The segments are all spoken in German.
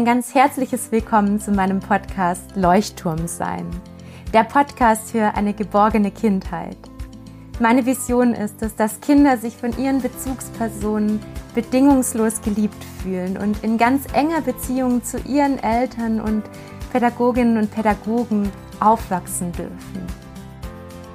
Ein ganz herzliches Willkommen zu meinem Podcast Leuchtturm sein. Der Podcast für eine geborgene Kindheit. Meine Vision ist es, dass Kinder sich von ihren Bezugspersonen bedingungslos geliebt fühlen und in ganz enger Beziehung zu ihren Eltern und Pädagoginnen und Pädagogen aufwachsen dürfen.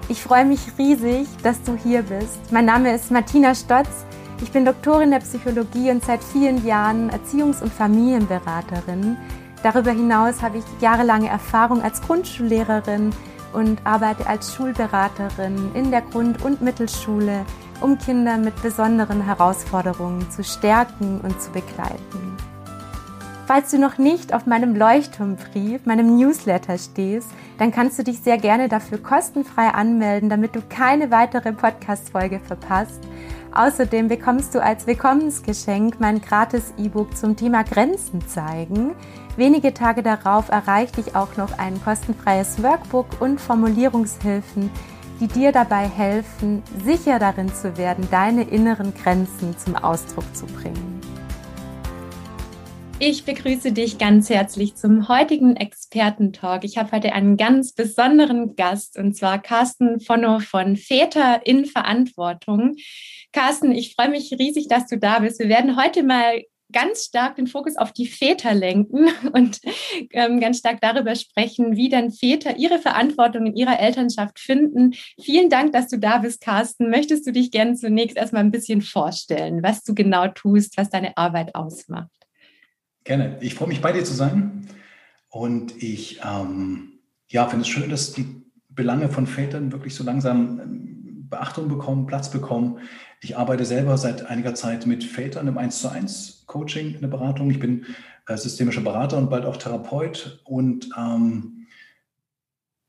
Ich freue mich riesig, dass du hier bist. Mein Name ist Martina Stotz. Ich bin Doktorin der Psychologie und seit vielen Jahren Erziehungs- und Familienberaterin. Darüber hinaus habe ich jahrelange Erfahrung als Grundschullehrerin und arbeite als Schulberaterin in der Grund- und Mittelschule, um Kinder mit besonderen Herausforderungen zu stärken und zu begleiten. Falls du noch nicht auf meinem Leuchtturmbrief, meinem Newsletter stehst, dann kannst du dich sehr gerne dafür kostenfrei anmelden, damit du keine weitere Podcast-Folge verpasst Außerdem bekommst du als Willkommensgeschenk mein gratis E-Book zum Thema Grenzen zeigen. Wenige Tage darauf erreicht dich auch noch ein kostenfreies Workbook und Formulierungshilfen, die dir dabei helfen, sicher darin zu werden, deine inneren Grenzen zum Ausdruck zu bringen. Ich begrüße dich ganz herzlich zum heutigen Expertentalk. Ich habe heute einen ganz besonderen Gast und zwar Carsten Vonno von Väter in Verantwortung. Carsten, ich freue mich riesig, dass du da bist. Wir werden heute mal ganz stark den Fokus auf die Väter lenken und ähm, ganz stark darüber sprechen, wie dann Väter ihre Verantwortung in ihrer Elternschaft finden. Vielen Dank, dass du da bist, Carsten. Möchtest du dich gerne zunächst erstmal ein bisschen vorstellen, was du genau tust, was deine Arbeit ausmacht? Gerne. Ich freue mich, bei dir zu sein. Und ich ähm, ja, finde es schön, dass die Belange von Vätern wirklich so langsam ähm, Beachtung bekommen, Platz bekommen. Ich arbeite selber seit einiger Zeit mit Vätern im 1 zu 1 Coaching in der Beratung. Ich bin äh, systemischer Berater und bald auch Therapeut und ähm,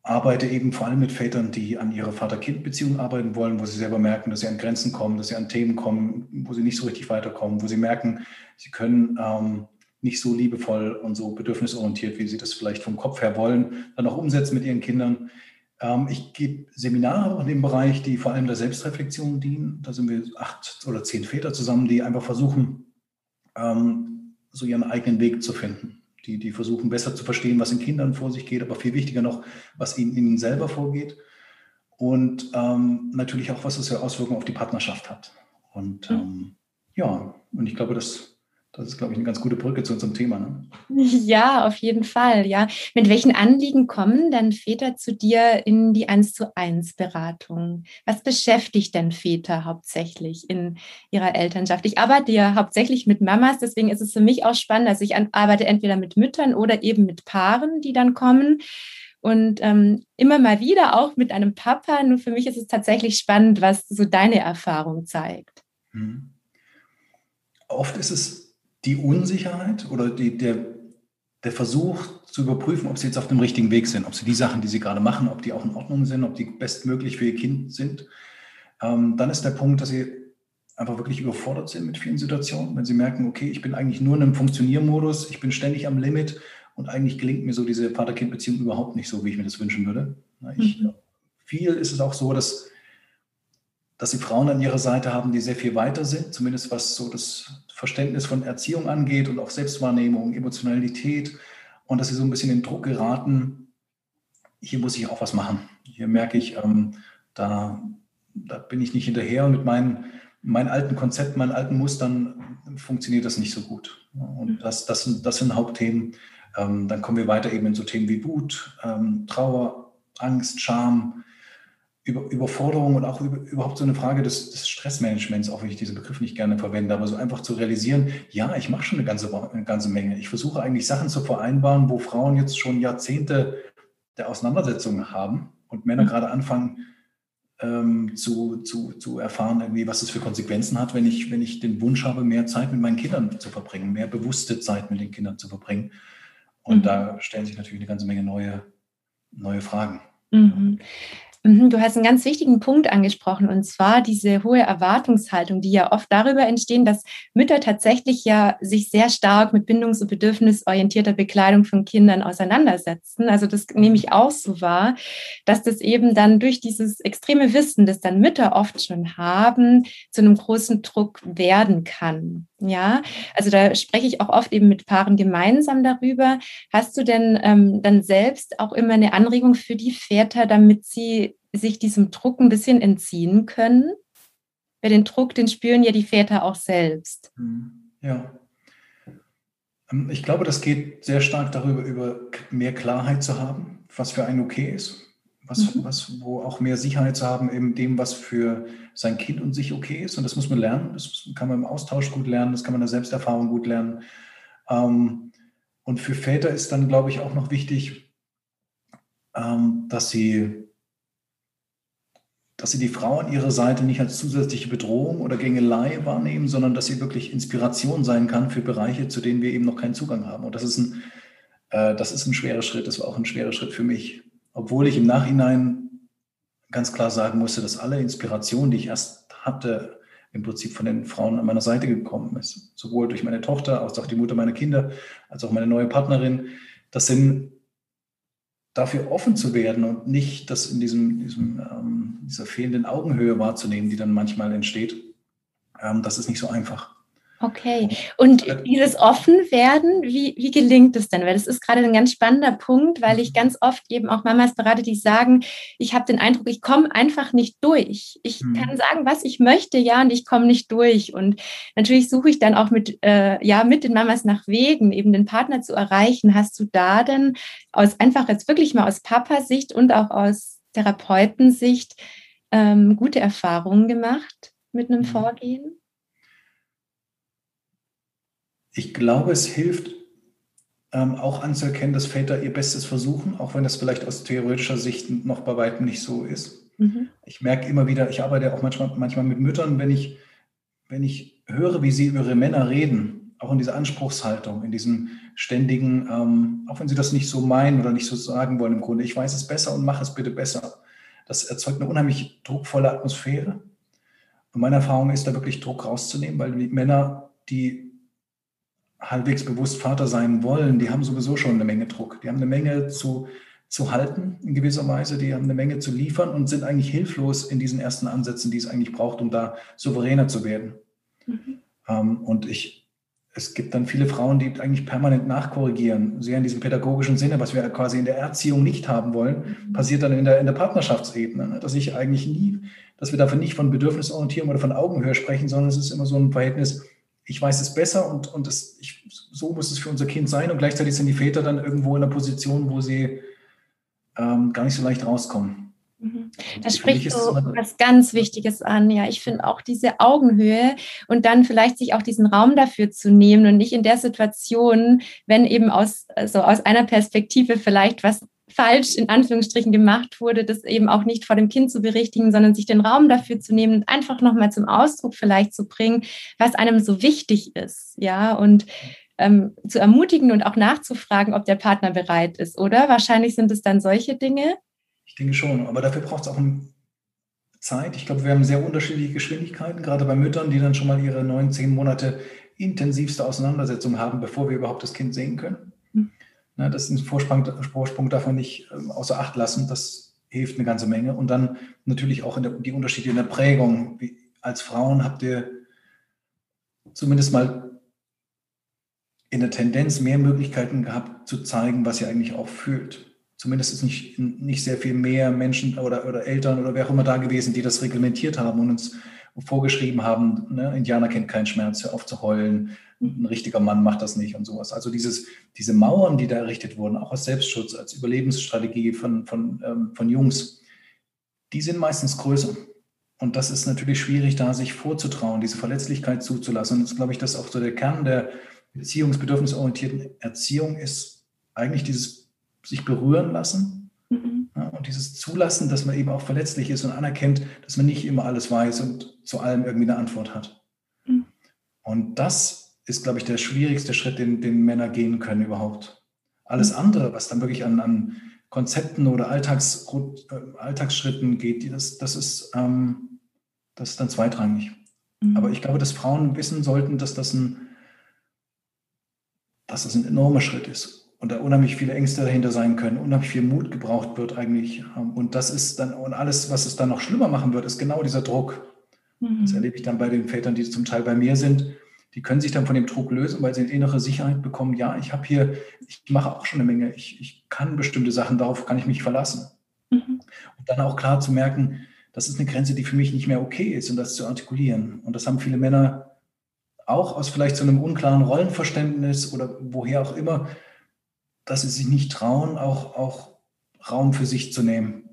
arbeite eben vor allem mit Vätern, die an ihrer Vater-Kind-Beziehung arbeiten wollen, wo sie selber merken, dass sie an Grenzen kommen, dass sie an Themen kommen, wo sie nicht so richtig weiterkommen, wo sie merken, sie können ähm, nicht so liebevoll und so bedürfnisorientiert, wie sie das vielleicht vom Kopf her wollen, dann auch umsetzen mit ihren Kindern. Ähm, ich gebe Seminare in dem Bereich, die vor allem der Selbstreflexion dienen. Da sind wir acht oder zehn Väter zusammen, die einfach versuchen, ähm, so ihren eigenen Weg zu finden. Die, die versuchen besser zu verstehen, was in Kindern vor sich geht, aber viel wichtiger noch, was ihnen, ihnen selber vorgeht. Und ähm, natürlich auch, was es für Auswirkungen auf die Partnerschaft hat. Und mhm. ähm, ja, und ich glaube, das das ist, glaube ich, eine ganz gute Brücke zu unserem Thema. Ne? Ja, auf jeden Fall. Ja. Mit welchen Anliegen kommen dann Väter zu dir in die 1 zu 1 Beratung? Was beschäftigt denn Väter hauptsächlich in ihrer Elternschaft? Ich arbeite ja hauptsächlich mit Mamas, deswegen ist es für mich auch spannend, dass ich arbeite entweder mit Müttern oder eben mit Paaren, die dann kommen. Und ähm, immer mal wieder auch mit einem Papa. Nur für mich ist es tatsächlich spannend, was so deine Erfahrung zeigt. Hm. Oft ist es die Unsicherheit oder die, der, der Versuch zu überprüfen, ob sie jetzt auf dem richtigen Weg sind, ob sie die Sachen, die sie gerade machen, ob die auch in Ordnung sind, ob die bestmöglich für ihr Kind sind. Ähm, dann ist der Punkt, dass sie einfach wirklich überfordert sind mit vielen Situationen, wenn sie merken, okay, ich bin eigentlich nur in einem Funktioniermodus, ich bin ständig am Limit und eigentlich gelingt mir so diese Vater-Kind-Beziehung überhaupt nicht so, wie ich mir das wünschen würde. Ich, mhm. Viel ist es auch so, dass dass sie Frauen an ihrer Seite haben, die sehr viel weiter sind, zumindest was so das Verständnis von Erziehung angeht und auch Selbstwahrnehmung, Emotionalität und dass sie so ein bisschen in Druck geraten, hier muss ich auch was machen. Hier merke ich, ähm, da, da bin ich nicht hinterher und mit meinen, meinen alten Konzepten, meinen alten Mustern funktioniert das nicht so gut. Und das, das, sind, das sind Hauptthemen. Ähm, dann kommen wir weiter eben in so Themen wie Wut, ähm, Trauer, Angst, Scham, über, Überforderung und auch über, überhaupt so eine Frage des, des, Stressmanagements, auch wenn ich diesen Begriff nicht gerne verwende, aber so einfach zu realisieren, ja, ich mache schon eine ganze, eine ganze Menge. Ich versuche eigentlich Sachen zu vereinbaren, wo Frauen jetzt schon Jahrzehnte der Auseinandersetzungen haben und Männer mhm. gerade anfangen ähm, zu, zu, zu erfahren, irgendwie, was es für Konsequenzen hat, wenn ich, wenn ich den Wunsch habe, mehr Zeit mit meinen Kindern zu verbringen, mehr bewusste Zeit mit den Kindern zu verbringen. Und mhm. da stellen sich natürlich eine ganze Menge neue, neue Fragen. Mhm. Mhm, du hast einen ganz wichtigen Punkt angesprochen, und zwar diese hohe Erwartungshaltung, die ja oft darüber entstehen, dass Mütter tatsächlich ja sich sehr stark mit bindungs- und bedürfnisorientierter Bekleidung von Kindern auseinandersetzen. Also das nehme ich auch so wahr, dass das eben dann durch dieses extreme Wissen, das dann Mütter oft schon haben, zu einem großen Druck werden kann. Ja, also da spreche ich auch oft eben mit Paaren gemeinsam darüber. Hast du denn ähm, dann selbst auch immer eine Anregung für die Väter, damit sie sich diesem Druck ein bisschen entziehen können? Weil den Druck, den spüren ja die Väter auch selbst. Hm, ja. Ähm, ich glaube, das geht sehr stark darüber, über mehr Klarheit zu haben, was für einen okay ist was, mhm. was, wo auch mehr Sicherheit zu haben in dem, was für sein Kind und sich okay ist. Und das muss man lernen. Das kann man im Austausch gut lernen, das kann man in der Selbsterfahrung gut lernen. Ähm, und für Väter ist dann, glaube ich, auch noch wichtig, ähm, dass sie dass sie die Frau an ihrer Seite nicht als zusätzliche Bedrohung oder Gängelei wahrnehmen, sondern dass sie wirklich Inspiration sein kann für Bereiche, zu denen wir eben noch keinen Zugang haben. Und das ist ein, äh, das ist ein schwerer Schritt. Das war auch ein schwerer Schritt für mich obwohl ich im Nachhinein ganz klar sagen musste, dass alle Inspiration, die ich erst hatte, im Prinzip von den Frauen an meiner Seite gekommen ist. Sowohl durch meine Tochter, als auch die Mutter meiner Kinder, als auch meine neue Partnerin. Das sind dafür offen zu werden und nicht das in diesem, diesem ähm, dieser fehlenden Augenhöhe wahrzunehmen, die dann manchmal entsteht. Ähm, das ist nicht so einfach. Okay. Und dieses Offenwerden, wie, wie gelingt es denn? Weil das ist gerade ein ganz spannender Punkt, weil ich mhm. ganz oft eben auch Mamas berate, die sagen, ich habe den Eindruck, ich komme einfach nicht durch. Ich mhm. kann sagen, was ich möchte, ja, und ich komme nicht durch. Und natürlich suche ich dann auch mit, äh, ja, mit den Mamas nach Wegen, eben den Partner zu erreichen. Hast du da denn aus einfach jetzt wirklich mal aus Papasicht und auch aus Therapeutensicht ähm, gute Erfahrungen gemacht mit einem mhm. Vorgehen? Ich glaube, es hilft ähm, auch anzuerkennen, dass Väter ihr Bestes versuchen, auch wenn das vielleicht aus theoretischer Sicht noch bei weitem nicht so ist. Mhm. Ich merke immer wieder, ich arbeite auch manchmal, manchmal mit Müttern, wenn ich, wenn ich höre, wie sie über ihre Männer reden, auch in dieser Anspruchshaltung, in diesem ständigen, ähm, auch wenn sie das nicht so meinen oder nicht so sagen wollen im Grunde, ich weiß es besser und mache es bitte besser. Das erzeugt eine unheimlich druckvolle Atmosphäre. Und meine Erfahrung ist, da wirklich Druck rauszunehmen, weil die Männer, die halbwegs bewusst Vater sein wollen, die haben sowieso schon eine Menge Druck. Die haben eine Menge zu, zu halten in gewisser Weise, die haben eine Menge zu liefern und sind eigentlich hilflos in diesen ersten Ansätzen, die es eigentlich braucht, um da souveräner zu werden. Mhm. Ähm, und ich, es gibt dann viele Frauen, die eigentlich permanent nachkorrigieren, sehr in diesem pädagogischen Sinne, was wir quasi in der Erziehung nicht haben wollen, mhm. passiert dann in der, in der Partnerschaftsebene, ne? dass ich eigentlich nie, dass wir dafür nicht von Bedürfnisorientierung oder von Augenhöhe sprechen, sondern es ist immer so ein Verhältnis, ich weiß es besser und, und es, ich, so muss es für unser Kind sein. Und gleichzeitig sind die Väter dann irgendwo in einer Position, wo sie ähm, gar nicht so leicht rauskommen. Mhm. Da spricht so was ganz Wichtiges an. Ja, ich finde auch diese Augenhöhe und dann vielleicht sich auch diesen Raum dafür zu nehmen und nicht in der Situation, wenn eben aus, also aus einer Perspektive vielleicht was falsch in Anführungsstrichen gemacht wurde, das eben auch nicht vor dem Kind zu berichtigen, sondern sich den Raum dafür zu nehmen und einfach nochmal zum Ausdruck vielleicht zu bringen, was einem so wichtig ist, ja, und ähm, zu ermutigen und auch nachzufragen, ob der Partner bereit ist, oder? Wahrscheinlich sind es dann solche Dinge. Ich denke schon, aber dafür braucht es auch Zeit. Ich glaube, wir haben sehr unterschiedliche Geschwindigkeiten, gerade bei Müttern, die dann schon mal ihre neun, zehn Monate intensivste Auseinandersetzung haben, bevor wir überhaupt das Kind sehen können. Ne, das ein Vorsprung, Vorsprung darf man nicht ähm, außer Acht lassen. Das hilft eine ganze Menge. Und dann natürlich auch der, die Unterschiede in der Prägung. Wie, als Frauen habt ihr zumindest mal in der Tendenz mehr Möglichkeiten gehabt zu zeigen, was ihr eigentlich auch fühlt. Zumindest ist nicht, nicht sehr viel mehr Menschen oder, oder Eltern oder wer auch immer da gewesen, die das reglementiert haben und uns vorgeschrieben haben, ne, Indianer kennt keinen Schmerz, hör auf zu heulen, ein richtiger Mann macht das nicht und sowas. Also dieses, diese Mauern, die da errichtet wurden, auch als Selbstschutz, als Überlebensstrategie von, von, ähm, von Jungs, die sind meistens größer. Und das ist natürlich schwierig, da sich vorzutrauen, diese Verletzlichkeit zuzulassen. Und das ist, glaube ich, das auch so der Kern der beziehungsbedürfnisorientierten Erziehung ist eigentlich dieses sich berühren lassen mhm. Und dieses Zulassen, dass man eben auch verletzlich ist und anerkennt, dass man nicht immer alles weiß und zu allem irgendwie eine Antwort hat. Mhm. Und das ist, glaube ich, der schwierigste Schritt, den, den Männer gehen können überhaupt. Alles mhm. andere, was dann wirklich an, an Konzepten oder Alltags, äh, Alltagsschritten geht, das, das, ist, ähm, das ist dann zweitrangig. Mhm. Aber ich glaube, dass Frauen wissen sollten, dass das ein, dass das ein enormer Schritt ist und da unheimlich viele Ängste dahinter sein können, unheimlich viel Mut gebraucht wird eigentlich. Ähm, und das ist dann, und alles, was es dann noch schlimmer machen wird, ist genau dieser Druck. Mhm. Das erlebe ich dann bei den Vätern, die zum Teil bei mir sind. Die können sich dann von dem Druck lösen, weil sie eine innere Sicherheit bekommen. Ja, ich habe hier, ich mache auch schon eine Menge. Ich, ich kann bestimmte Sachen, darauf kann ich mich verlassen. Mhm. Und dann auch klar zu merken, das ist eine Grenze, die für mich nicht mehr okay ist und das zu artikulieren. Und das haben viele Männer auch aus vielleicht so einem unklaren Rollenverständnis oder woher auch immer, dass sie sich nicht trauen, auch, auch Raum für sich zu nehmen.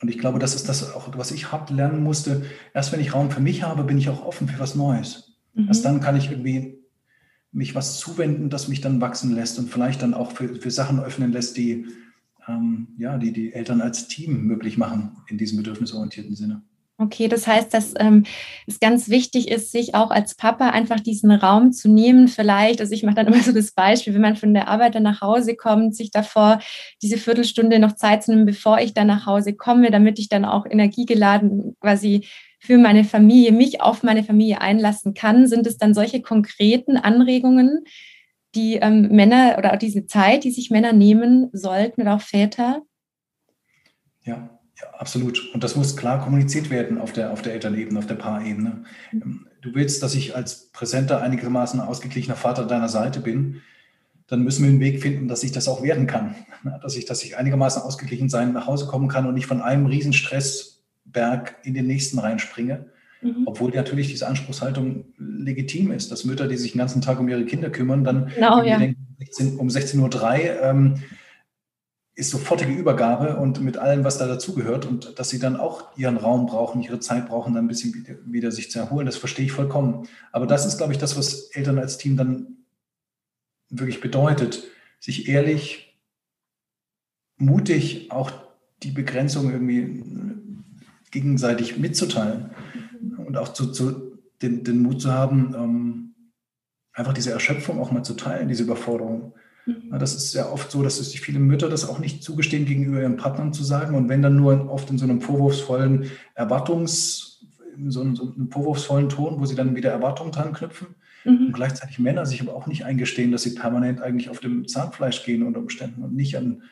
Und ich glaube, das ist das auch, was ich hart lernen musste. Erst wenn ich Raum für mich habe, bin ich auch offen für was Neues. Mhm. Erst dann kann ich irgendwie mich was zuwenden, das mich dann wachsen lässt und vielleicht dann auch für, für Sachen öffnen lässt, die, ähm, ja, die die Eltern als Team möglich machen in diesem bedürfnisorientierten Sinne. Okay, das heißt, dass ähm, es ganz wichtig ist, sich auch als Papa einfach diesen Raum zu nehmen. Vielleicht, also ich mache dann immer so das Beispiel, wenn man von der Arbeit dann nach Hause kommt, sich davor diese Viertelstunde noch Zeit zu nehmen, bevor ich dann nach Hause komme, damit ich dann auch energiegeladen quasi für meine Familie, mich auf meine Familie einlassen kann. Sind es dann solche konkreten Anregungen, die ähm, Männer oder diese Zeit, die sich Männer nehmen sollten oder auch Väter? Ja, ja, absolut. Und das muss klar kommuniziert werden auf der, auf der Elternebene, auf der Paarebene. Ähm, du willst, dass ich als präsenter, einigermaßen ausgeglichener Vater deiner Seite bin, dann müssen wir einen Weg finden, dass ich das auch werden kann. Dass ich, dass ich einigermaßen ausgeglichen sein, nach Hause kommen kann und nicht von einem Riesenstressberg in den nächsten reinspringe. Mhm. Obwohl natürlich diese Anspruchshaltung legitim ist, dass Mütter, die sich den ganzen Tag um ihre Kinder kümmern, dann genau, ja. um 16.03 Uhr ähm, ist sofortige Übergabe und mit allem, was da dazugehört und dass sie dann auch ihren Raum brauchen, ihre Zeit brauchen, dann ein bisschen wieder, wieder, sich zu erholen, das verstehe ich vollkommen. Aber das ist, glaube ich, das, was Eltern als Team dann wirklich bedeutet, sich ehrlich, mutig auch die Begrenzung irgendwie gegenseitig mitzuteilen und auch zu, zu den, den, Mut zu haben, ähm, einfach diese Erschöpfung auch mal zu teilen, diese Überforderung. Mhm. Das ist ja oft so, dass sich viele Mütter das auch nicht zugestehen, gegenüber ihren Partnern zu sagen. Und wenn dann nur oft in so einem vorwurfsvollen Erwartungs, in so einem, so einem vorwurfsvollen Ton, wo sie dann wieder Erwartungen dran knüpfen. Mhm. Und gleichzeitig Männer sich aber auch nicht eingestehen, dass sie permanent eigentlich auf dem Zahnfleisch gehen unter Umständen und nicht an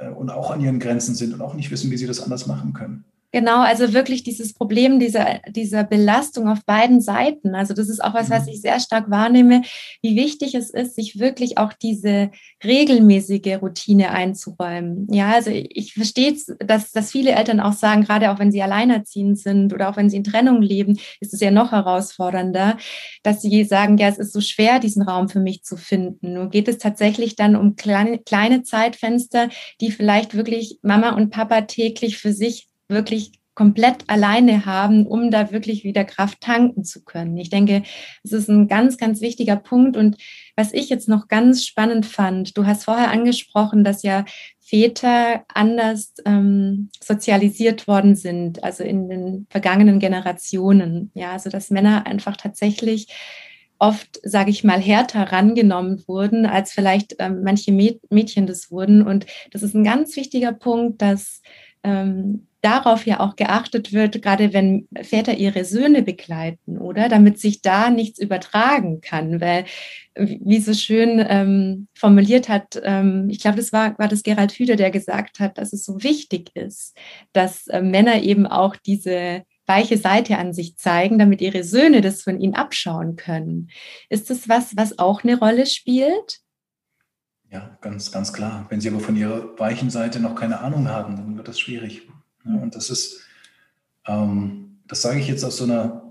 äh, und auch an ihren Grenzen sind und auch nicht wissen, wie sie das anders machen können. Genau, also wirklich dieses Problem dieser, dieser Belastung auf beiden Seiten. Also das ist auch was, was mhm. ich sehr stark wahrnehme, wie wichtig es ist, sich wirklich auch diese regelmäßige Routine einzuräumen. Ja, also ich verstehe, dass, dass viele Eltern auch sagen, gerade auch wenn sie alleinerziehend sind oder auch wenn sie in Trennung leben, ist es ja noch herausfordernder, dass sie sagen, ja, es ist so schwer, diesen Raum für mich zu finden. Nur geht es tatsächlich dann um kleine, kleine Zeitfenster, die vielleicht wirklich Mama und Papa täglich für sich wirklich komplett alleine haben, um da wirklich wieder Kraft tanken zu können. Ich denke, es ist ein ganz, ganz wichtiger Punkt. Und was ich jetzt noch ganz spannend fand, du hast vorher angesprochen, dass ja Väter anders ähm, sozialisiert worden sind, also in den vergangenen Generationen. Ja, also dass Männer einfach tatsächlich oft, sage ich mal, härter rangenommen wurden, als vielleicht ähm, manche Mädchen das wurden. Und das ist ein ganz wichtiger Punkt, dass ähm, darauf ja auch geachtet wird, gerade wenn Väter ihre Söhne begleiten, oder? Damit sich da nichts übertragen kann, weil, wie so schön ähm, formuliert hat, ähm, ich glaube, das war, war das Gerald Hüder, der gesagt hat, dass es so wichtig ist, dass äh, Männer eben auch diese weiche Seite an sich zeigen, damit ihre Söhne das von ihnen abschauen können. Ist das was, was auch eine Rolle spielt? Ja, ganz, ganz klar. Wenn Sie aber von Ihrer weichen Seite noch keine Ahnung haben, dann wird das schwierig. Ja, und das ist, ähm, das sage ich jetzt aus so einer,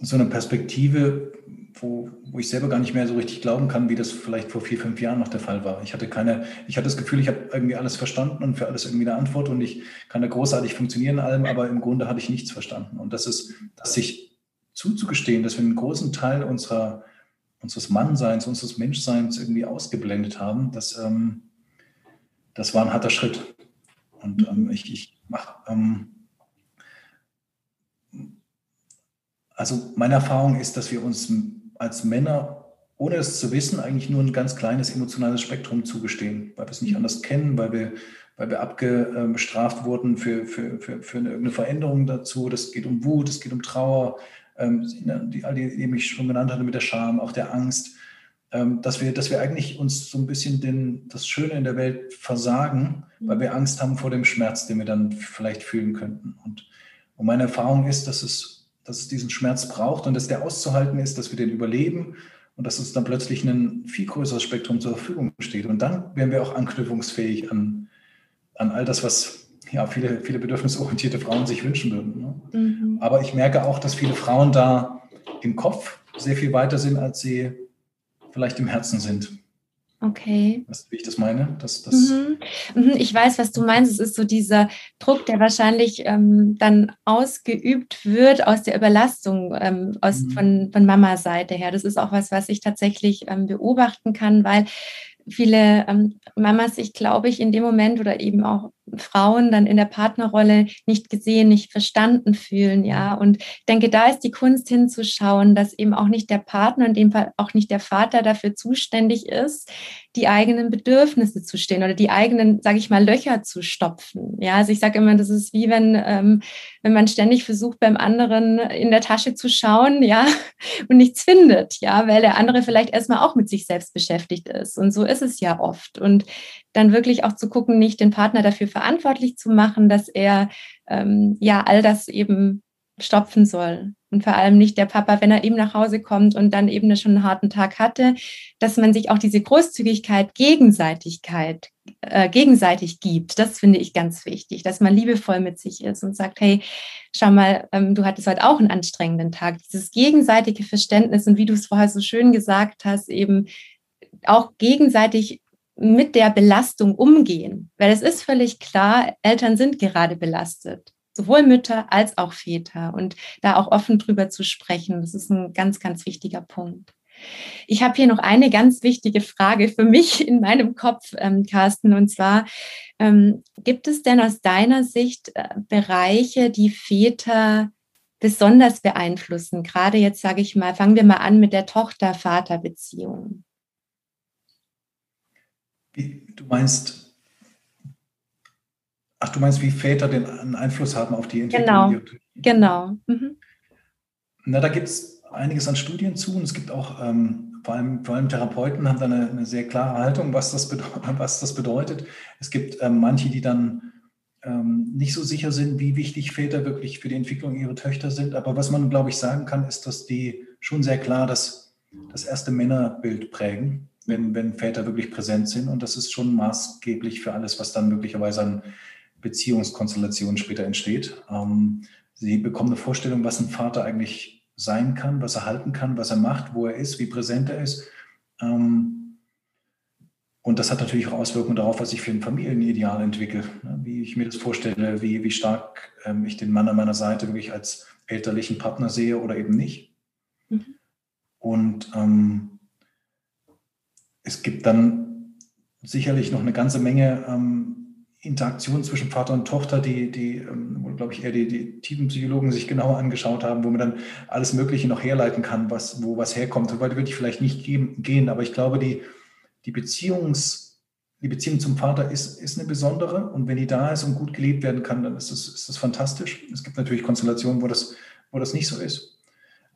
so einer Perspektive, wo, wo ich selber gar nicht mehr so richtig glauben kann, wie das vielleicht vor vier, fünf Jahren noch der Fall war. Ich hatte keine, ich hatte das Gefühl, ich habe irgendwie alles verstanden und für alles irgendwie eine Antwort und ich kann da großartig funktionieren in allem, aber im Grunde habe ich nichts verstanden. Und das ist, dass sich zuzugestehen, dass wir einen großen Teil unserer, unseres Mannseins, unseres Menschseins irgendwie ausgeblendet haben, das, ähm, das war ein harter Schritt. Und ähm, ich, ich mache, ähm, also meine Erfahrung ist, dass wir uns als Männer ohne es zu wissen, eigentlich nur ein ganz kleines emotionales Spektrum zugestehen, weil wir es nicht anders kennen, weil wir, weil wir abgestraft wurden für, für, für, für eine Veränderung dazu. Das geht um Wut, es geht um Trauer, ähm, die, all die, die ich schon genannt hatte mit der Scham, auch der Angst, dass, wir, dass wir eigentlich uns so ein bisschen den, das Schöne in der Welt versagen, weil mhm. wir Angst haben vor dem Schmerz, den wir dann vielleicht fühlen könnten. Und, und meine Erfahrung ist, dass es, dass es diesen Schmerz braucht und dass der auszuhalten ist, dass wir den überleben und dass uns dann plötzlich ein viel größeres Spektrum zur Verfügung steht. Und dann wären wir auch anknüpfungsfähig an, an all das, was ja, viele, viele bedürfnisorientierte Frauen sich wünschen würden. Ne? Mhm. Aber ich merke auch, dass viele Frauen da im Kopf sehr viel weiter sind, als sie vielleicht im Herzen sind. Okay. Weißt du, wie ich das meine? Das, das mhm. mhm. Ich weiß, was du meinst. Es ist so dieser Druck, der wahrscheinlich ähm, dann ausgeübt wird aus der Überlastung ähm, aus, mhm. von, von Mama-Seite her. Das ist auch was, was ich tatsächlich ähm, beobachten kann, weil viele ähm, Mamas sich, glaube ich, in dem Moment oder eben auch Frauen dann in der Partnerrolle nicht gesehen, nicht verstanden fühlen, ja. Und ich denke, da ist die Kunst hinzuschauen, dass eben auch nicht der Partner, in dem Fall auch nicht der Vater dafür zuständig ist, die eigenen Bedürfnisse zu stehen oder die eigenen, sage ich mal, Löcher zu stopfen. Ja, also ich sage immer, das ist wie wenn, ähm, wenn man ständig versucht, beim anderen in der Tasche zu schauen, ja, und nichts findet, ja, weil der andere vielleicht erstmal auch mit sich selbst beschäftigt ist. Und so ist es ja oft. Und dann wirklich auch zu gucken, nicht den Partner dafür verantwortlich zu machen, dass er ähm, ja all das eben stopfen soll. Und vor allem nicht der Papa, wenn er eben nach Hause kommt und dann eben schon einen harten Tag hatte, dass man sich auch diese Großzügigkeit, Gegenseitigkeit, äh, gegenseitig gibt. Das finde ich ganz wichtig, dass man liebevoll mit sich ist und sagt, hey, schau mal, ähm, du hattest heute auch einen anstrengenden Tag. Dieses gegenseitige Verständnis und wie du es vorher so schön gesagt hast, eben auch gegenseitig mit der Belastung umgehen. Weil es ist völlig klar, Eltern sind gerade belastet. Sowohl Mütter als auch Väter. Und da auch offen drüber zu sprechen, das ist ein ganz, ganz wichtiger Punkt. Ich habe hier noch eine ganz wichtige Frage für mich in meinem Kopf, ähm, Carsten. Und zwar, ähm, gibt es denn aus deiner Sicht äh, Bereiche, die Väter besonders beeinflussen? Gerade jetzt sage ich mal, fangen wir mal an mit der Tochter-Vater-Beziehung. Du meinst, ach, du meinst, wie Väter den Einfluss haben auf die Entwicklung? Genau, genau. Mhm. Na, da gibt es einiges an Studien zu und es gibt auch, ähm, vor, allem, vor allem Therapeuten haben da eine, eine sehr klare Haltung, was das, was das bedeutet. Es gibt ähm, manche, die dann ähm, nicht so sicher sind, wie wichtig Väter wirklich für die Entwicklung ihrer Töchter sind. Aber was man, glaube ich, sagen kann, ist, dass die schon sehr klar das, das erste Männerbild prägen wenn, wenn Väter wirklich präsent sind. Und das ist schon maßgeblich für alles, was dann möglicherweise an Beziehungskonstellationen später entsteht. Ähm, sie bekommen eine Vorstellung, was ein Vater eigentlich sein kann, was er halten kann, was er macht, wo er ist, wie präsent er ist. Ähm, und das hat natürlich auch Auswirkungen darauf, was ich für ein Familienideal entwickle, ne? wie ich mir das vorstelle, wie, wie stark ähm, ich den Mann an meiner Seite wirklich als elterlichen Partner sehe oder eben nicht. Mhm. Und ähm, es gibt dann sicherlich noch eine ganze Menge ähm, Interaktion zwischen Vater und Tochter, die, die ähm, glaube ich, eher die, die Tiefenpsychologen sich genauer angeschaut haben, wo man dann alles Mögliche noch herleiten kann, was, wo was herkommt. So weit würde ich vielleicht nicht gehen, aber ich glaube, die, die, Beziehungs, die Beziehung zum Vater ist, ist eine besondere und wenn die da ist und gut gelebt werden kann, dann ist das, ist das fantastisch. Es gibt natürlich Konstellationen, wo das, wo das nicht so ist.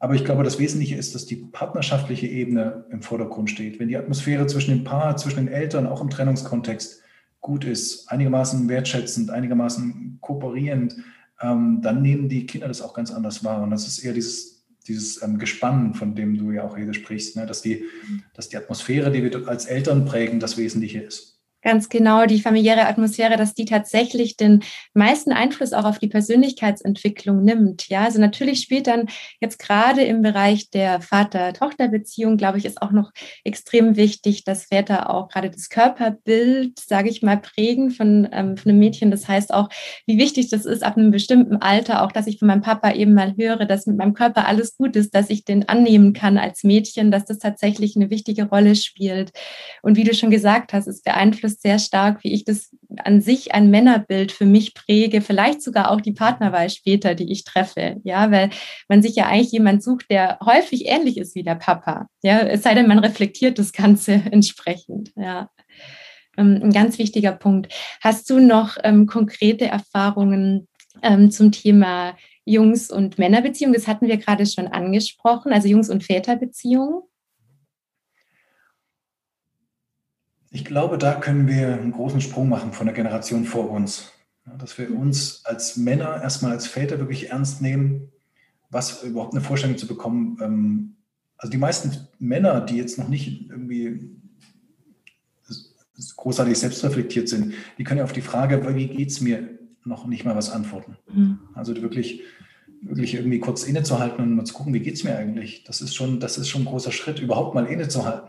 Aber ich glaube, das Wesentliche ist, dass die partnerschaftliche Ebene im Vordergrund steht. Wenn die Atmosphäre zwischen dem Paar, zwischen den Eltern, auch im Trennungskontext gut ist, einigermaßen wertschätzend, einigermaßen kooperierend, ähm, dann nehmen die Kinder das auch ganz anders wahr. Und das ist eher dieses, dieses ähm, Gespann, von dem du ja auch hier sprichst, ne? dass, die, dass die Atmosphäre, die wir als Eltern prägen, das Wesentliche ist. Ganz genau, die familiäre Atmosphäre, dass die tatsächlich den meisten Einfluss auch auf die Persönlichkeitsentwicklung nimmt. Ja, also natürlich spielt dann jetzt gerade im Bereich der Vater-Tochter-Beziehung, glaube ich, ist auch noch extrem wichtig, dass Väter auch gerade das Körperbild, sage ich mal, prägen von, ähm, von einem Mädchen. Das heißt auch, wie wichtig das ist ab einem bestimmten Alter, auch dass ich von meinem Papa eben mal höre, dass mit meinem Körper alles gut ist, dass ich den annehmen kann als Mädchen, dass das tatsächlich eine wichtige Rolle spielt. Und wie du schon gesagt hast, es beeinflusst das sehr stark, wie ich das an sich ein Männerbild für mich präge, vielleicht sogar auch die Partnerwahl später, die ich treffe. Ja, weil man sich ja eigentlich jemand sucht, der häufig ähnlich ist wie der Papa. Ja, es sei denn, man reflektiert das Ganze entsprechend. Ja. Ähm, ein ganz wichtiger Punkt. Hast du noch ähm, konkrete Erfahrungen ähm, zum Thema Jungs- und Männerbeziehungen? Das hatten wir gerade schon angesprochen, also Jungs- und Väterbeziehungen. Ich glaube, da können wir einen großen Sprung machen von der Generation vor uns. dass wir uns als Männer erstmal als Väter wirklich ernst nehmen, was überhaupt eine Vorstellung zu bekommen. Ähm, also die meisten Männer, die jetzt noch nicht irgendwie großartig selbstreflektiert sind, die können ja auf die Frage, wie geht es mir, noch nicht mal was antworten. Mhm. Also wirklich, wirklich irgendwie kurz innezuhalten und mal zu gucken, wie geht es mir eigentlich. Das ist schon, das ist schon ein großer Schritt, überhaupt mal innezuhalten.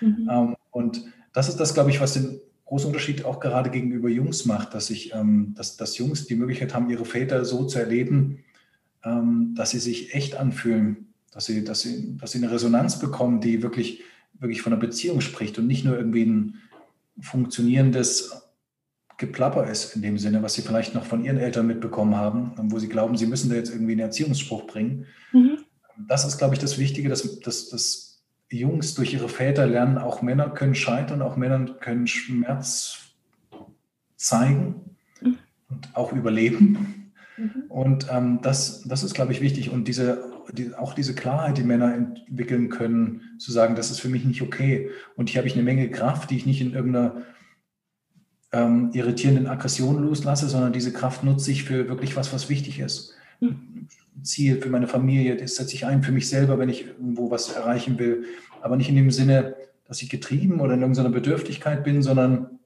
Mhm. Ähm, und das ist das, glaube ich, was den großen Unterschied auch gerade gegenüber Jungs macht, dass, ich, ähm, dass, dass Jungs die Möglichkeit haben, ihre Väter so zu erleben, ähm, dass sie sich echt anfühlen, dass sie, dass, sie, dass sie eine Resonanz bekommen, die wirklich, wirklich von einer Beziehung spricht und nicht nur irgendwie ein funktionierendes Geplapper ist in dem Sinne, was sie vielleicht noch von ihren Eltern mitbekommen haben, wo sie glauben, sie müssen da jetzt irgendwie einen Erziehungsspruch bringen. Mhm. Das ist, glaube ich, das Wichtige, dass, dass, dass Jungs durch ihre Väter lernen, auch Männer können scheitern, auch Männer können Schmerz zeigen mhm. und auch überleben. Mhm. Und ähm, das, das ist, glaube ich, wichtig. Und diese, die, auch diese Klarheit, die Männer entwickeln können, zu sagen, das ist für mich nicht okay. Und hier habe ich eine Menge Kraft, die ich nicht in irgendeiner ähm, irritierenden Aggression loslasse, sondern diese Kraft nutze ich für wirklich was, was wichtig ist. Mhm. Ziel für meine Familie, das setze ich ein für mich selber, wenn ich irgendwo was erreichen will. Aber nicht in dem Sinne, dass ich getrieben oder in irgendeiner Bedürftigkeit bin, sondern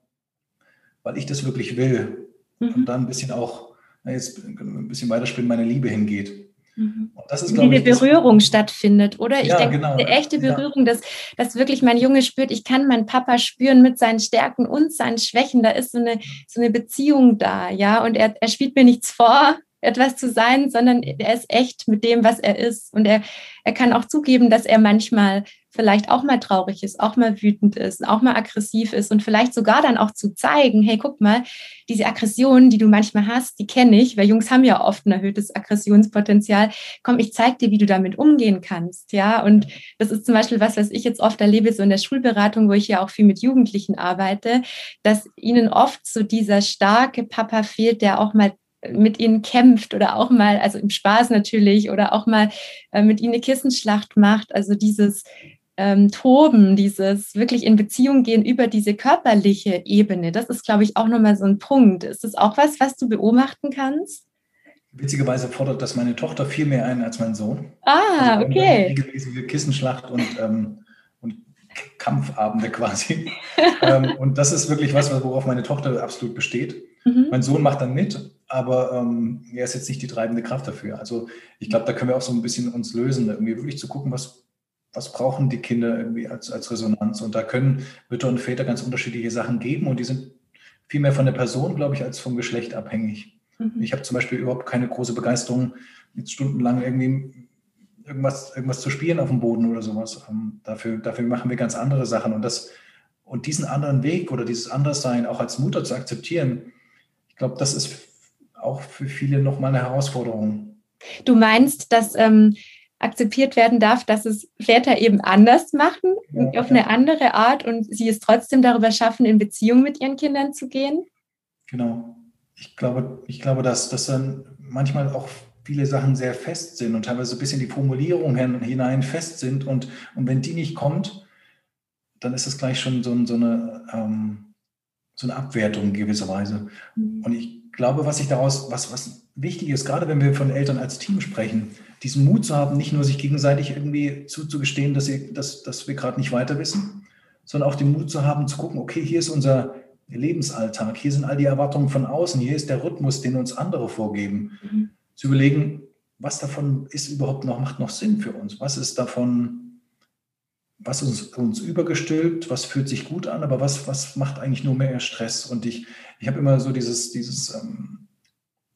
weil ich das wirklich will. Mhm. Und dann ein bisschen auch, na jetzt ein bisschen weiterspielen, meine Liebe hingeht. Mhm. Das ist, Diese ich, Berührung stattfindet, oder? Ich ja, denke, genau. eine echte Berührung, ja. dass, dass wirklich mein Junge spürt, ich kann meinen Papa spüren mit seinen Stärken und seinen Schwächen. Da ist so eine, so eine Beziehung da, ja. Und er, er spielt mir nichts vor, etwas zu sein, sondern er ist echt mit dem, was er ist. Und er, er kann auch zugeben, dass er manchmal vielleicht auch mal traurig ist, auch mal wütend ist, auch mal aggressiv ist und vielleicht sogar dann auch zu zeigen, hey, guck mal, diese Aggression, die du manchmal hast, die kenne ich, weil Jungs haben ja oft ein erhöhtes Aggressionspotenzial. Komm, ich zeig dir, wie du damit umgehen kannst, ja. Und das ist zum Beispiel was, was ich jetzt oft erlebe, so in der Schulberatung, wo ich ja auch viel mit Jugendlichen arbeite, dass ihnen oft so dieser starke Papa fehlt, der auch mal mit ihnen kämpft oder auch mal, also im Spaß natürlich, oder auch mal äh, mit ihnen eine Kissenschlacht macht. Also dieses ähm, Toben, dieses wirklich in Beziehung gehen über diese körperliche Ebene, das ist, glaube ich, auch nochmal so ein Punkt. Ist das auch was, was du beobachten kannst? Witzigerweise fordert das meine Tochter viel mehr ein als mein Sohn. Ah, also okay. Regelmäßige Kissenschlacht und, ähm, und Kampfabende quasi. ähm, und das ist wirklich was, worauf meine Tochter absolut besteht. Mhm. Mein Sohn macht dann mit, aber ähm, er ist jetzt nicht die treibende Kraft dafür. Also ich glaube, da können wir auch so ein bisschen uns lösen, irgendwie wirklich zu gucken, was, was brauchen die Kinder irgendwie als, als Resonanz. Und da können Mütter und Väter ganz unterschiedliche Sachen geben und die sind viel mehr von der Person, glaube ich, als vom Geschlecht abhängig. Mhm. Ich habe zum Beispiel überhaupt keine große Begeisterung, jetzt stundenlang irgendwie irgendwas, irgendwas zu spielen auf dem Boden oder sowas. Ähm, dafür, dafür machen wir ganz andere Sachen. Und, das, und diesen anderen Weg oder dieses Anderssein auch als Mutter zu akzeptieren, ich glaube, das ist auch für viele nochmal eine Herausforderung. Du meinst, dass ähm, akzeptiert werden darf, dass es Väter eben anders machen, ja, auf ja. eine andere Art und sie es trotzdem darüber schaffen, in Beziehung mit ihren Kindern zu gehen? Genau. Ich glaube, ich glaube dass, dass dann manchmal auch viele Sachen sehr fest sind und teilweise ein bisschen die Formulierung hinein fest sind und, und wenn die nicht kommt, dann ist es gleich schon so, so eine ähm, so eine Abwertung in gewisser Weise. Mhm. Und ich glaube, was ich daraus, was, was wichtig ist, gerade wenn wir von Eltern als Team sprechen, diesen Mut zu haben, nicht nur sich gegenseitig irgendwie zuzugestehen, dass, sie, dass, dass wir gerade nicht weiter wissen, sondern auch den Mut zu haben, zu gucken, okay, hier ist unser Lebensalltag, hier sind all die Erwartungen von außen, hier ist der Rhythmus, den uns andere vorgeben. Mhm. Zu überlegen, was davon ist überhaupt noch, macht noch Sinn für uns? Was ist davon was uns, uns übergestülpt, was fühlt sich gut an, aber was, was macht eigentlich nur mehr Stress? Und ich, ich habe immer so dieses, dieses, ähm,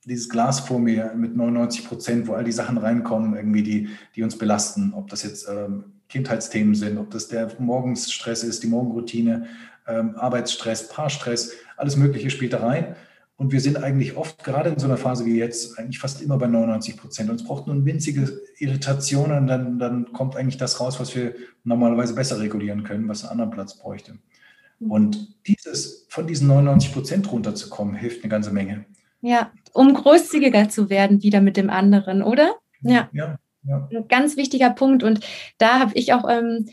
dieses Glas vor mir mit 99 Prozent, wo all die Sachen reinkommen, irgendwie, die, die uns belasten. Ob das jetzt ähm, Kindheitsthemen sind, ob das der Morgensstress ist, die Morgenroutine, ähm, Arbeitsstress, Paarstress, alles Mögliche spielt da rein. Und wir sind eigentlich oft, gerade in so einer Phase wie jetzt, eigentlich fast immer bei 99 Prozent. Und es braucht nur eine winzige Irritation und dann, dann kommt eigentlich das raus, was wir normalerweise besser regulieren können, was einen anderen Platz bräuchte. Mhm. Und dieses, von diesen 99 Prozent runterzukommen, hilft eine ganze Menge. Ja, um großzügiger zu werden wieder mit dem anderen, oder? Ja. ja, ja. Ein ganz wichtiger Punkt. Und da habe ich auch ähm,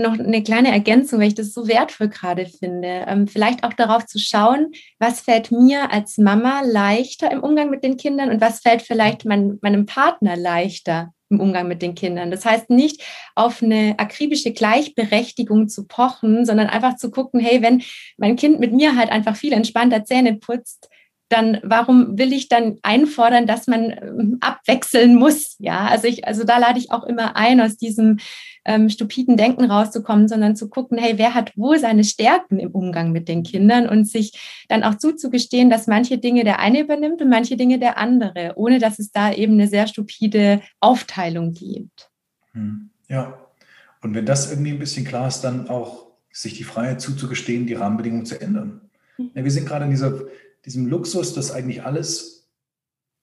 noch eine kleine Ergänzung, weil ich das so wertvoll gerade finde. Ähm, vielleicht auch darauf zu schauen, was fällt mir als Mama leichter im Umgang mit den Kindern und was fällt vielleicht mein, meinem Partner leichter im Umgang mit den Kindern. Das heißt nicht auf eine akribische Gleichberechtigung zu pochen, sondern einfach zu gucken, hey, wenn mein Kind mit mir halt einfach viel entspannter Zähne putzt, dann warum will ich dann einfordern, dass man ähm, abwechseln muss? Ja, also ich, also da lade ich auch immer ein, aus diesem ähm, stupiden Denken rauszukommen, sondern zu gucken, hey, wer hat wohl seine Stärken im Umgang mit den Kindern und sich dann auch zuzugestehen, dass manche Dinge der eine übernimmt und manche Dinge der andere, ohne dass es da eben eine sehr stupide Aufteilung gibt. Hm, ja, und wenn das irgendwie ein bisschen klar ist, dann auch sich die Freiheit zuzugestehen, die Rahmenbedingungen zu ändern. Mhm. Ja, wir sind gerade in dieser diesem Luxus, dass eigentlich alles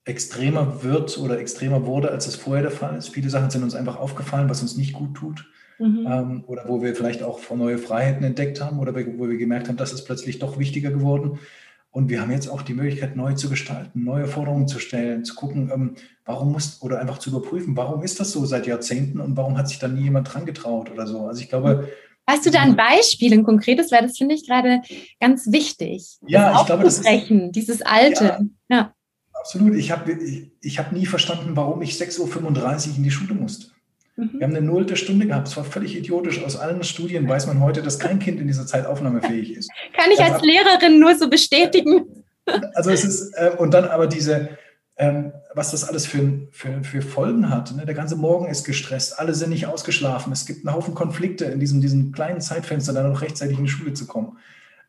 extremer wird oder extremer wurde, als es vorher der Fall ist. Viele Sachen sind uns einfach aufgefallen, was uns nicht gut tut. Mhm. Ähm, oder wo wir vielleicht auch neue Freiheiten entdeckt haben oder wo wir gemerkt haben, das ist plötzlich doch wichtiger geworden. Und wir haben jetzt auch die Möglichkeit, neu zu gestalten, neue Forderungen zu stellen, zu gucken, ähm, warum muss, oder einfach zu überprüfen, warum ist das so seit Jahrzehnten und warum hat sich da nie jemand dran getraut oder so. Also ich glaube, Hast du da ein Beispiel, ein konkretes, weil das finde ich gerade ganz wichtig. Ja, ich glaube, das ist dieses Alte. Ja, ja. Absolut. Ich habe ich, ich hab nie verstanden, warum ich 6.35 Uhr in die Schule musste. Mhm. Wir haben eine nullte Stunde gehabt. Es war völlig idiotisch. Aus allen Studien weiß man heute, dass kein Kind in dieser Zeit aufnahmefähig ist. Kann ich als Lehrerin nur so bestätigen. Also es ist, äh, und dann aber diese, ähm, was das alles für, für, für Folgen hat. Ne? Der ganze Morgen ist gestresst, alle sind nicht ausgeschlafen. Es gibt einen Haufen Konflikte in diesem, diesem kleinen Zeitfenster, dann noch rechtzeitig in die Schule zu kommen.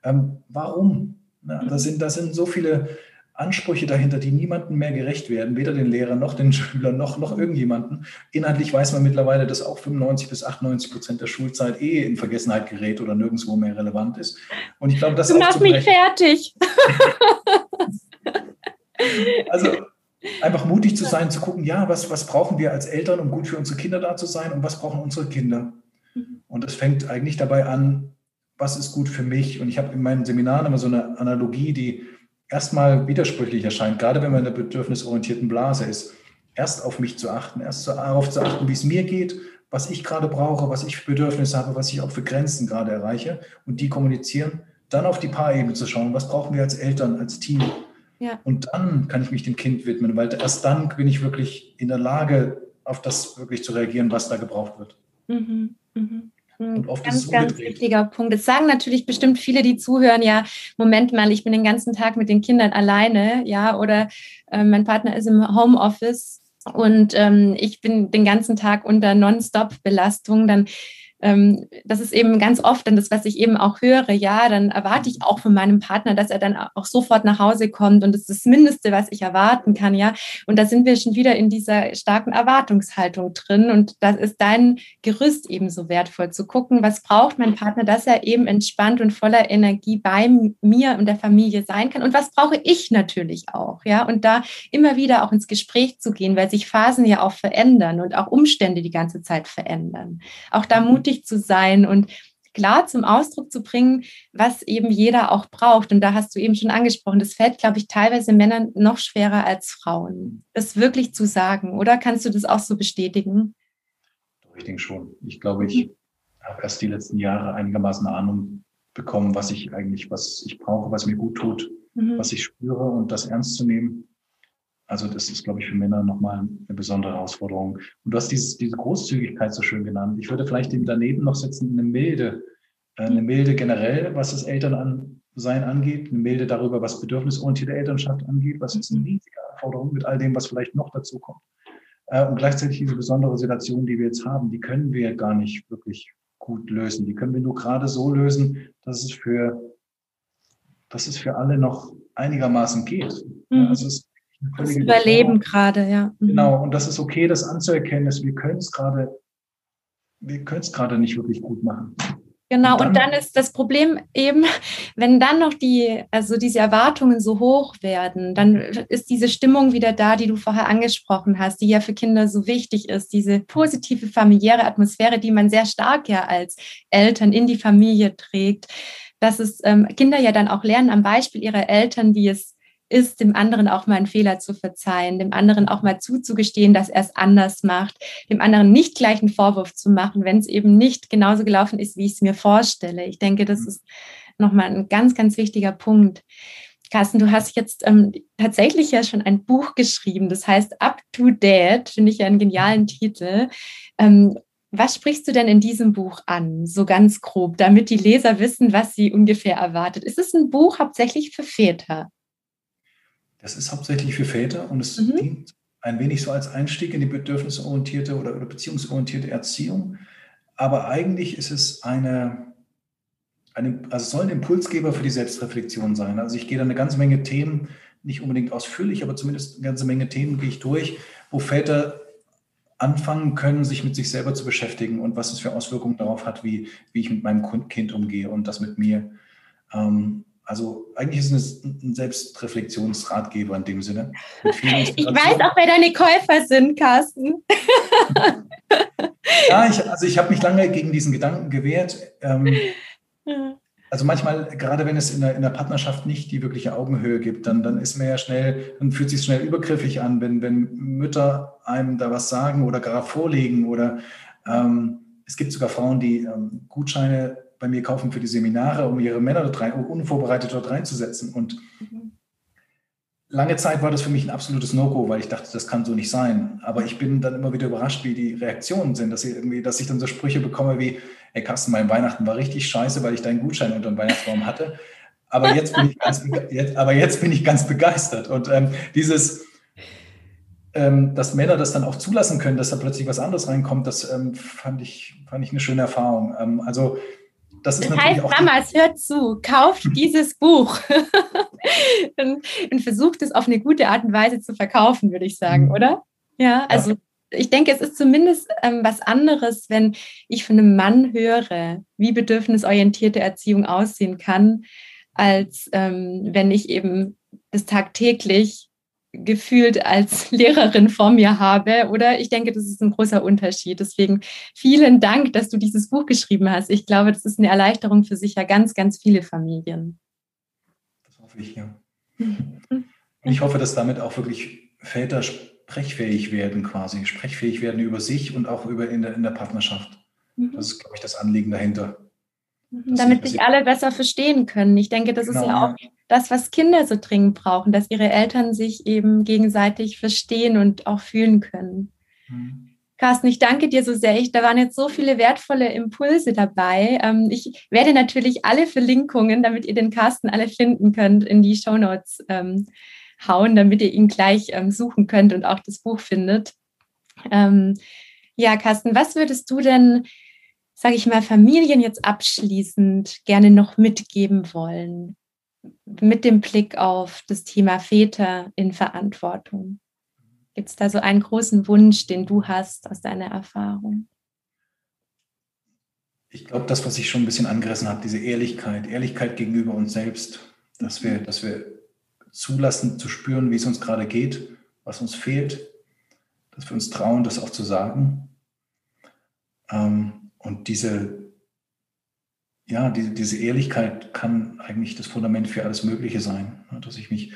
Ähm, warum? Na, da, sind, da sind so viele Ansprüche dahinter, die niemandem mehr gerecht werden, weder den Lehrern noch den Schülern noch, noch irgendjemanden. Inhaltlich weiß man mittlerweile, dass auch 95 bis 98 Prozent der Schulzeit eh in Vergessenheit gerät oder nirgendwo mehr relevant ist. Und ich glaube, das Du machst mich fertig. also einfach mutig zu sein, zu gucken, ja, was, was brauchen wir als Eltern, um gut für unsere Kinder da zu sein und was brauchen unsere Kinder. Mhm. Und das fängt eigentlich dabei an, was ist gut für mich. Und ich habe in meinen Seminaren immer so eine Analogie, die erstmal widersprüchlich erscheint, gerade wenn man in der bedürfnisorientierten Blase ist. Erst auf mich zu achten, erst darauf zu achten, wie es mir geht, was ich gerade brauche, was ich für Bedürfnisse habe, was ich auch für Grenzen gerade erreiche und die kommunizieren. Dann auf die Paarebene zu schauen, was brauchen wir als Eltern, als Team, ja. Und dann kann ich mich dem Kind widmen, weil erst dann bin ich wirklich in der Lage, auf das wirklich zu reagieren, was da gebraucht wird. Mhm. Mhm. Und oft ganz, ganz wichtiger Punkt. Es sagen natürlich bestimmt viele, die zuhören, ja, Moment mal, ich bin den ganzen Tag mit den Kindern alleine, ja, oder äh, mein Partner ist im Homeoffice und ähm, ich bin den ganzen Tag unter Nonstop-Belastung, dann ähm, das ist eben ganz oft dann das, was ich eben auch höre, ja, dann erwarte ich auch von meinem Partner, dass er dann auch sofort nach Hause kommt und das ist das Mindeste, was ich erwarten kann, ja. Und da sind wir schon wieder in dieser starken Erwartungshaltung drin und das ist dein Gerüst eben so wertvoll zu gucken, was braucht mein Partner, dass er eben entspannt und voller Energie bei mir und der Familie sein kann und was brauche ich natürlich auch, ja. Und da immer wieder auch ins Gespräch zu gehen, weil sich Phasen ja auch verändern und auch Umstände die ganze Zeit verändern. Auch da mutig mutig zu sein und klar zum Ausdruck zu bringen, was eben jeder auch braucht. Und da hast du eben schon angesprochen, das fällt, glaube ich, teilweise Männern noch schwerer als Frauen, das wirklich zu sagen. Oder kannst du das auch so bestätigen? Ich denke schon. Ich glaube, ich habe erst die letzten Jahre einigermaßen Ahnung bekommen, was ich eigentlich, was ich brauche, was mir gut tut, mhm. was ich spüre und das ernst zu nehmen. Also das ist, glaube ich, für Männer nochmal eine besondere Herausforderung. Und du hast dieses, diese Großzügigkeit so schön genannt. Ich würde vielleicht dem daneben noch setzen, eine Milde. Äh, eine Milde generell, was das Elternsein angeht, eine Milde darüber, was bedürfnisorientierte Elternschaft angeht, was ist eine riesige Anforderung mit all dem, was vielleicht noch dazu kommt. Äh, und gleichzeitig diese besondere Situation, die wir jetzt haben, die können wir gar nicht wirklich gut lösen. Die können wir nur gerade so lösen, dass es für, dass es für alle noch einigermaßen geht. Mhm. Also es das Überleben gerade, ja. Mhm. Genau, und das ist okay, das anzuerkennen, dass wir können es gerade, wir können es gerade nicht wirklich gut machen. Genau, und dann, und dann, ist das Problem eben, wenn dann noch die, also diese Erwartungen so hoch werden, dann ist diese Stimmung wieder da, die du vorher angesprochen hast, die ja für Kinder so wichtig ist, diese positive familiäre Atmosphäre, die man sehr stark ja als Eltern in die Familie trägt, dass es ähm, Kinder ja dann auch lernen am Beispiel ihrer Eltern, wie es ist, dem anderen auch mal einen Fehler zu verzeihen, dem anderen auch mal zuzugestehen, dass er es anders macht, dem anderen nicht gleich einen Vorwurf zu machen, wenn es eben nicht genauso gelaufen ist, wie ich es mir vorstelle. Ich denke, das ist nochmal ein ganz, ganz wichtiger Punkt. Carsten, du hast jetzt ähm, tatsächlich ja schon ein Buch geschrieben, das heißt Up to Date, finde ich ja einen genialen Titel. Ähm, was sprichst du denn in diesem Buch an, so ganz grob, damit die Leser wissen, was sie ungefähr erwartet? Ist es ein Buch hauptsächlich für Väter? Das ist hauptsächlich für Väter und es mhm. dient ein wenig so als Einstieg in die bedürfnisorientierte oder, oder beziehungsorientierte Erziehung. Aber eigentlich ist es eine, eine, also soll ein Impulsgeber für die Selbstreflexion sein. Also ich gehe da eine ganze Menge Themen, nicht unbedingt ausführlich, aber zumindest eine ganze Menge Themen gehe ich durch, wo Väter anfangen können, sich mit sich selber zu beschäftigen und was es für Auswirkungen darauf hat, wie, wie ich mit meinem Kind umgehe und das mit mir. Ähm, also eigentlich ist es ein Selbstreflexionsratgeber in dem Sinne. ich weiß auch, wer deine Käufer sind, Carsten. ja, ich, also ich habe mich lange gegen diesen Gedanken gewehrt. Ähm, also manchmal, gerade wenn es in der, in der, Partnerschaft nicht die wirkliche Augenhöhe gibt, dann, dann ist man ja schnell, dann fühlt sich schnell übergriffig an, wenn, wenn Mütter einem da was sagen oder gar vorlegen oder ähm, es gibt sogar Frauen, die ähm, Gutscheine bei mir kaufen für die Seminare, um ihre Männer dort rein, unvorbereitet dort reinzusetzen. Und mhm. lange Zeit war das für mich ein absolutes No-Go, weil ich dachte, das kann so nicht sein. Aber ich bin dann immer wieder überrascht, wie die Reaktionen sind, dass ich irgendwie, dass ich dann so Sprüche bekomme wie, hey Carsten, mein Weihnachten war richtig scheiße, weil ich deinen Gutschein unter dem Weihnachtsbaum hatte. Aber jetzt bin ich ganz, jetzt, aber jetzt bin ich ganz begeistert. Und ähm, dieses, ähm, dass Männer das dann auch zulassen können, dass da plötzlich was anderes reinkommt, das ähm, fand, ich, fand ich eine schöne Erfahrung. Ähm, also das, das heißt, Mamas, hört zu, kauft dieses Buch und, und, versucht es auf eine gute Art und Weise zu verkaufen, würde ich sagen, mhm. oder? Ja, also ja. ich denke, es ist zumindest ähm, was anderes, wenn ich von einem Mann höre, wie bedürfnisorientierte Erziehung aussehen kann, als ähm, wenn ich eben das tagtäglich gefühlt als Lehrerin vor mir habe. Oder ich denke, das ist ein großer Unterschied. Deswegen vielen Dank, dass du dieses Buch geschrieben hast. Ich glaube, das ist eine Erleichterung für sicher ganz, ganz viele Familien. Das hoffe ich, ja. Und ich hoffe, dass damit auch wirklich Väter sprechfähig werden, quasi, sprechfähig werden über sich und auch über in der, in der Partnerschaft. Mhm. Das ist, glaube ich, das Anliegen dahinter. Mhm, damit sich alle besser verstehen können. Ich denke, das genau, ist ja auch das, was Kinder so dringend brauchen, dass ihre Eltern sich eben gegenseitig verstehen und auch fühlen können. Mhm. Carsten, ich danke dir so sehr. Ich, da waren jetzt so viele wertvolle Impulse dabei. Ähm, ich werde natürlich alle Verlinkungen, damit ihr den Carsten alle finden könnt, in die Show Notes ähm, hauen, damit ihr ihn gleich ähm, suchen könnt und auch das Buch findet. Ähm, ja, Carsten, was würdest du denn sage ich mal, Familien jetzt abschließend gerne noch mitgeben wollen, mit dem Blick auf das Thema Väter in Verantwortung? Gibt es da so einen großen Wunsch, den du hast aus deiner Erfahrung? Ich glaube, das, was ich schon ein bisschen angerissen habe, diese Ehrlichkeit, Ehrlichkeit gegenüber uns selbst, dass wir, dass wir zulassen, zu spüren, wie es uns gerade geht, was uns fehlt, dass wir uns trauen, das auch zu sagen. Ähm, und diese, ja, diese, diese Ehrlichkeit kann eigentlich das Fundament für alles Mögliche sein. Dass ich mich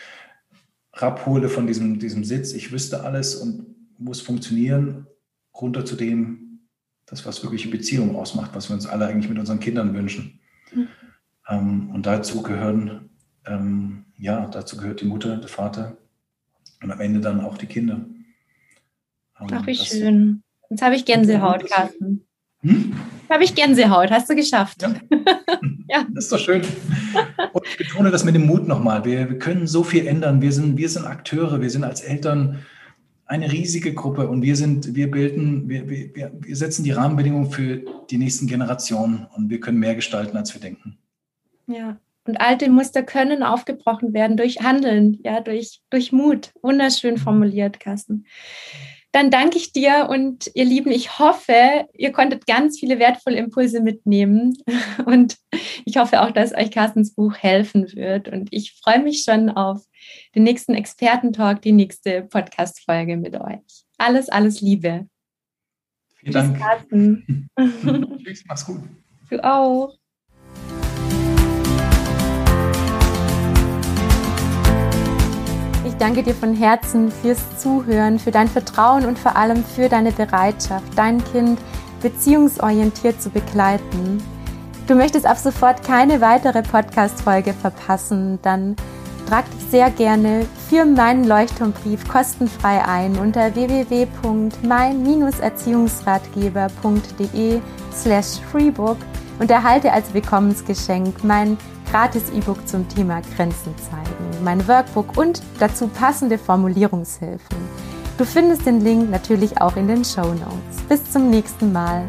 rabhole von diesem, diesem Sitz, ich wüsste alles und muss funktionieren, runter zu dem, das, was wirkliche Beziehung ausmacht, was wir uns alle eigentlich mit unseren Kindern wünschen. Mhm. Ähm, und dazu gehören, ähm, ja, dazu gehört die Mutter, der Vater und am Ende dann auch die Kinder. Ähm, Ach, wie schön. Jetzt habe ich Gänsehaut, Carsten. Hm? Habe ich Gänsehaut, hast du geschafft. Ja. ja. Das ist doch schön. Und ich betone das mit dem Mut nochmal. Wir, wir können so viel ändern. Wir sind, wir sind Akteure, wir sind als Eltern eine riesige Gruppe und wir sind, wir bilden, wir, wir, wir setzen die Rahmenbedingungen für die nächsten Generationen und wir können mehr gestalten, als wir denken. Ja. Und alte Muster können aufgebrochen werden durch Handeln, ja, durch, durch Mut. Wunderschön formuliert, Carsten. Dann danke ich dir und ihr Lieben, ich hoffe, ihr konntet ganz viele wertvolle Impulse mitnehmen und ich hoffe auch, dass euch Carstens Buch helfen wird und ich freue mich schon auf den nächsten Expertentalk, die nächste Podcast-Folge mit euch. Alles, alles Liebe. Vielen Dank. Carsten. Tschüss, mach's gut. Du auch. Ich danke dir von Herzen fürs Zuhören, für dein Vertrauen und vor allem für deine Bereitschaft, dein Kind beziehungsorientiert zu begleiten. Du möchtest ab sofort keine weitere Podcast-Folge verpassen, dann trag dich sehr gerne für meinen Leuchtturmbrief kostenfrei ein unter www.mein-erziehungsratgeber.de slash freebook und erhalte als Willkommensgeschenk mein gratis E-Book zum Thema Grenzen zeigen, mein Workbook und dazu passende Formulierungshilfen. Du findest den Link natürlich auch in den Show Notes. Bis zum nächsten Mal.